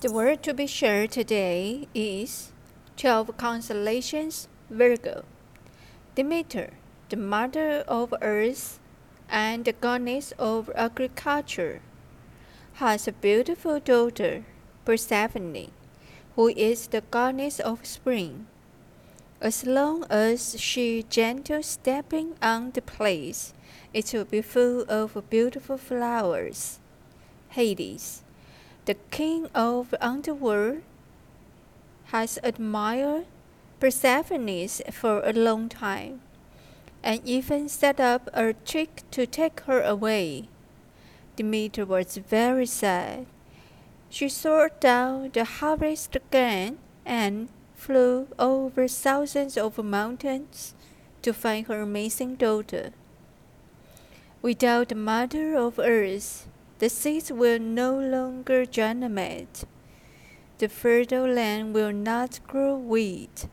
The word to be shared today is 12 constellations Virgo. Demeter, the mother of earth and the goddess of agriculture, has a beautiful daughter, Persephone, who is the goddess of spring. As long as she gentle stepping on the place, it will be full of beautiful flowers. Hades, the king of underworld, has admired Persephone for a long time, and even set up a trick to take her away. Demeter was very sad. She sorted down the harvest again and flew over thousands of mountains to find her missing daughter. Without the mother of earth, the seeds will no longer germinate. The fertile land will not grow wheat,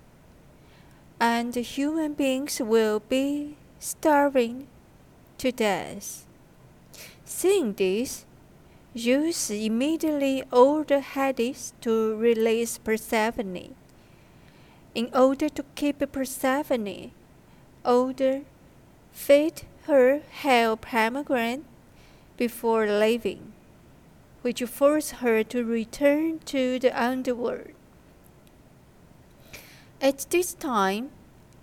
and human beings will be starving to death. Seeing this, Zeus immediately ordered Hades to release Persephone. In order to keep Persephone, order fed her hell pomegranate before leaving, which forced her to return to the underworld. At this time,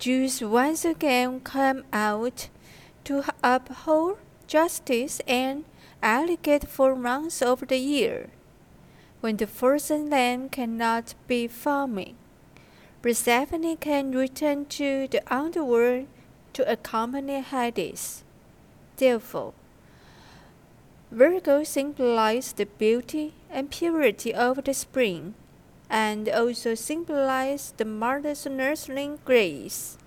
Zeus once again came out to uphold justice and allocate four months of the year, when the frozen land cannot be farming. Persephone can return to the underworld to accompany Hades. Therefore, Virgo symbolizes the beauty and purity of the spring, and also symbolizes the mother's nursing grace.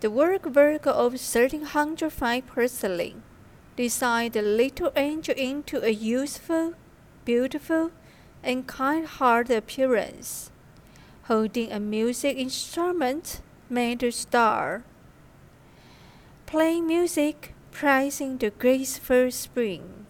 The work Virgo of 1305 porcelain designed the little angel into a useful, beautiful, and kind-hearted appearance, holding a music instrument made of star, playing music, praising the graceful spring.